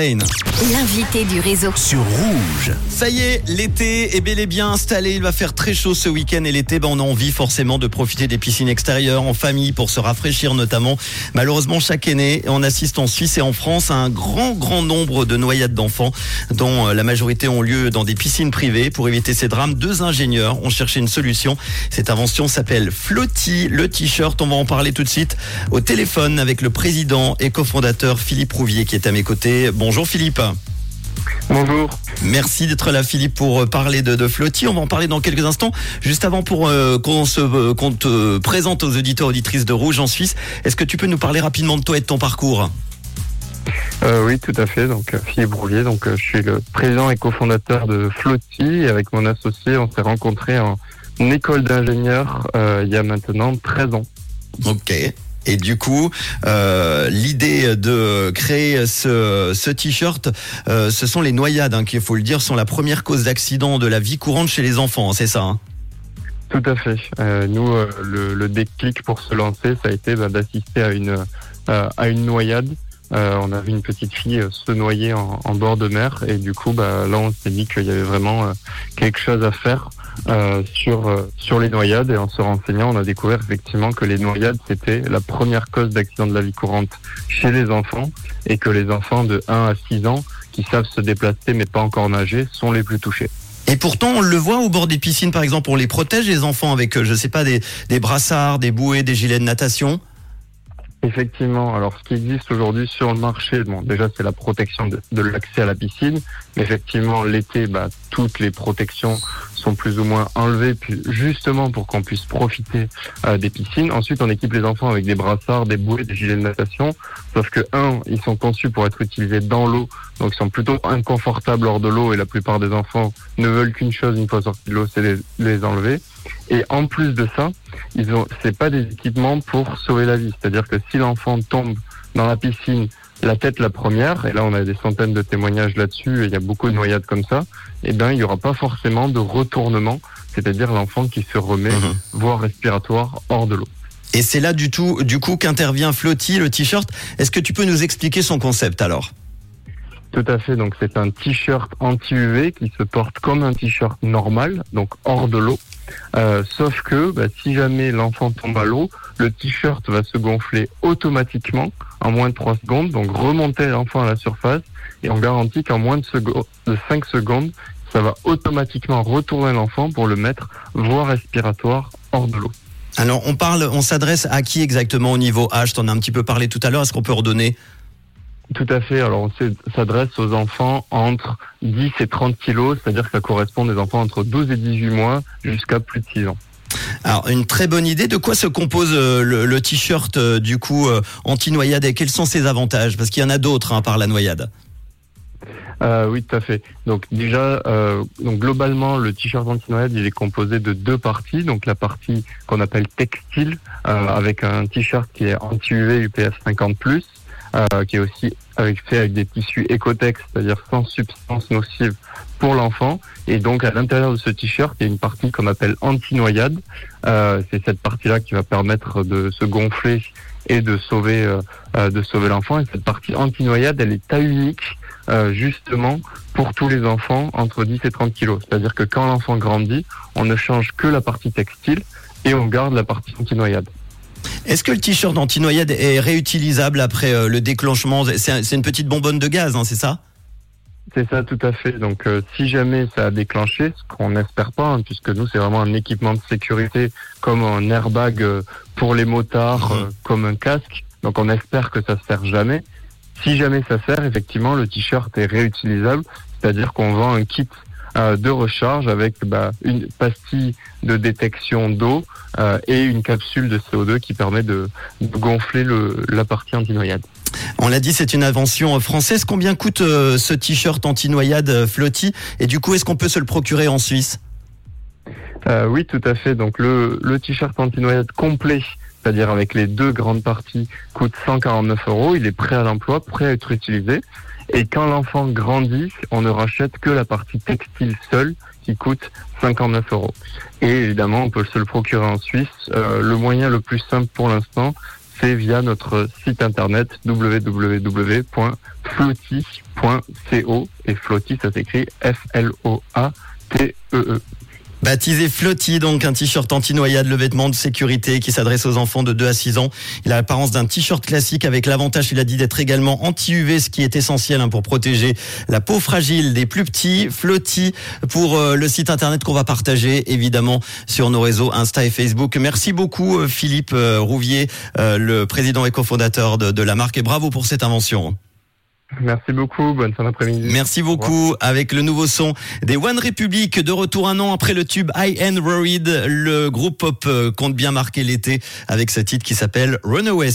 Aïna. L'invité du réseau. sur Rouge. Ça y est, l'été est bel et bien installé. Il va faire très chaud ce week-end et l'été, ben, on a envie forcément de profiter des piscines extérieures en famille pour se rafraîchir notamment. Malheureusement, chaque année, on assiste en Suisse et en France à un grand, grand nombre de noyades d'enfants dont euh, la majorité ont lieu dans des piscines privées. Pour éviter ces drames, deux ingénieurs ont cherché une solution. Cette invention s'appelle Flotti, le t-shirt. On va en parler tout de suite au téléphone avec le président et cofondateur Philippe Rouvier qui est à mes côtés. Bonjour Philippe. Bonjour. Merci d'être là, Philippe, pour euh, parler de, de Flotti. On va en parler dans quelques instants. Juste avant, pour euh, qu'on se euh, qu'on te présente aux auditeurs auditrices de Rouge en Suisse, est-ce que tu peux nous parler rapidement de toi et de ton parcours? Euh, oui, tout à fait. Donc Philippe Roulier, donc je suis le président et cofondateur de Flotti. Et avec mon associé, on s'est rencontrés en école d'ingénieur il y a maintenant 13 ans. Ok. Et du coup, euh, l'idée de créer ce, ce t-shirt, euh, ce sont les noyades, hein, qui, il faut le dire, sont la première cause d'accident de la vie courante chez les enfants, c'est ça hein Tout à fait. Euh, nous, euh, le, le déclic pour se lancer, ça a été bah, d'assister à une euh, à une noyade. Euh, on a vu une petite fille se noyer en, en bord de mer et du coup, bah, là, on s'est dit qu'il y avait vraiment quelque chose à faire euh, sur euh, sur les noyades. Et en se renseignant, on a découvert effectivement que les noyades c'était la première cause d'accident de la vie courante chez les enfants. Et que les enfants de 1 à 6 ans qui savent se déplacer mais pas encore nager sont les plus touchés. Et pourtant, on le voit au bord des piscines, par exemple, on les protège les enfants avec, euh, je sais pas, des, des brassards, des bouées, des gilets de natation. Effectivement, alors ce qui existe aujourd'hui sur le marché, bon déjà c'est la protection de, de l'accès à la piscine, mais effectivement l'été, bah, toutes les protections sont plus ou moins enlevées, puis justement pour qu'on puisse profiter euh, des piscines. Ensuite, on équipe les enfants avec des brassards, des bouées, des gilets de natation, sauf que un, ils sont conçus pour être utilisés dans l'eau, donc ils sont plutôt inconfortables hors de l'eau, et la plupart des enfants ne veulent qu'une chose une fois sortis de l'eau, c'est les, les enlever. Et en plus de ça, ils ont, c'est pas des équipements pour sauver la vie. C'est-à-dire que si l'enfant tombe dans la piscine, la tête la première, et là on a des centaines de témoignages là-dessus, et il y a beaucoup de noyades comme ça, eh ben il y aura pas forcément de retournement, c'est-à-dire l'enfant qui se remet, Mhm. voire respiratoire, hors de l'eau. Et c'est là du tout, du coup, qu'intervient Flotti, le t-shirt. Est-ce que tu peux nous expliquer son concept alors? Tout à fait, donc c'est un t-shirt anti-UV qui se porte comme un t-shirt normal, donc hors de l'eau. Euh, sauf que bah, si jamais l'enfant tombe à l'eau, le t-shirt va se gonfler automatiquement en moins de 3 secondes, donc remonter l'enfant à la surface et on garantit qu'en moins de, de 5 secondes, ça va automatiquement retourner l'enfant pour le mettre voie respiratoire hors de l'eau. Alors, on parle, on s'adresse à qui exactement au niveau âge T'en as un petit peu parlé tout à l'heure. Est-ce qu'on peut redonner Tout à fait. Alors, on s'adresse aux enfants entre 10 et 30 kilos, c'est-à-dire que ça correspond des enfants entre 12 et 18 mois jusqu'à plus de 6 ans. Alors, une très bonne idée. De quoi se compose euh, le, le t-shirt euh, du coup euh, anti-noyade et quels sont ses avantages? Parce qu'il y en a d'autres hein, par la noyade. Euh, oui, tout à fait. Donc déjà, euh, donc globalement, le t-shirt anti-noyade, il est composé de deux parties. Donc la partie qu'on appelle textile, euh, avec un t-shirt qui est anti-UV UPF 50+, euh, qui est aussi avec, fait avec des tissus Ecotex, c'est-à-dire sans substance nocive pour l'enfant. Et donc à l'intérieur de ce t-shirt, il y a une partie qu'on appelle anti-noyade. Euh, C'est cette partie-là qui va permettre de se gonfler et de sauver, euh, euh, de sauver l'enfant. Et cette partie anti-noyade, elle est taille unique euh, justement pour tous les enfants entre 10 et 30 kilos. C'est-à-dire que quand l'enfant grandit, on ne change que la partie textile et on garde la partie anti-noyade. Est-ce que le t-shirt anti-noyade est réutilisable après euh, le déclenchement? C'est un- c'est une petite bonbonne de gaz, hein, c'est ça? C'est ça tout à fait. Donc euh, si jamais ça a déclenché, ce qu'on n'espère pas, hein, puisque nous c'est vraiment un équipement de sécurité comme un airbag euh, pour les motards, euh, comme un casque. Donc on espère que ça ne sert jamais. Si jamais ça sert, effectivement, le t-shirt est réutilisable, c'est-à-dire qu'on vend un kit de recharge avec bah, une pastille de détection d'eau euh, et une capsule de CO2 qui permet de, de gonfler le, la partie anti-noyade. On l'a dit, c'est une invention euh, française. Combien coûte euh, ce t-shirt anti-noyade euh, Flotti? Et du coup, est-ce qu'on peut se le procurer en Suisse? Euh, oui, tout à fait. Donc le, le t-shirt anti-noyade complet, c'est-à-dire avec les deux grandes parties, coûte 149 euros. Il est prêt à l'emploi, prêt à être utilisé. Et quand l'enfant grandit, on ne rachète que la partie textile seule qui coûte 59 euros. Et évidemment, on peut se le procurer en Suisse. Euh, le moyen le plus simple pour l'instant, c'est via notre site internet www.flotti.co et Flotti ça s'écrit F-L-O-A-T-E-E. Baptisé Flotti, donc un t-shirt anti-noyade, le vêtement de sécurité qui s'adresse aux enfants de 2 à 6 ans. Il a l'apparence d'un t-shirt classique avec l'avantage, il a dit, d'être également anti-UV, ce qui est essentiel hein, pour protéger la peau fragile des plus petits. Flotti pour euh, le site internet qu'on va partager évidemment sur nos réseaux Insta et Facebook. Merci beaucoup euh, Philippe euh, Rouvier, le président et cofondateur de la marque et bravo pour cette invention. Merci beaucoup, bonne fin d'après-midi. Merci beaucoup. Avec le nouveau son des One Republic, de retour un an après le tube I Am Worried, le groupe pop compte bien marquer l'été avec ce titre qui s'appelle Runaway.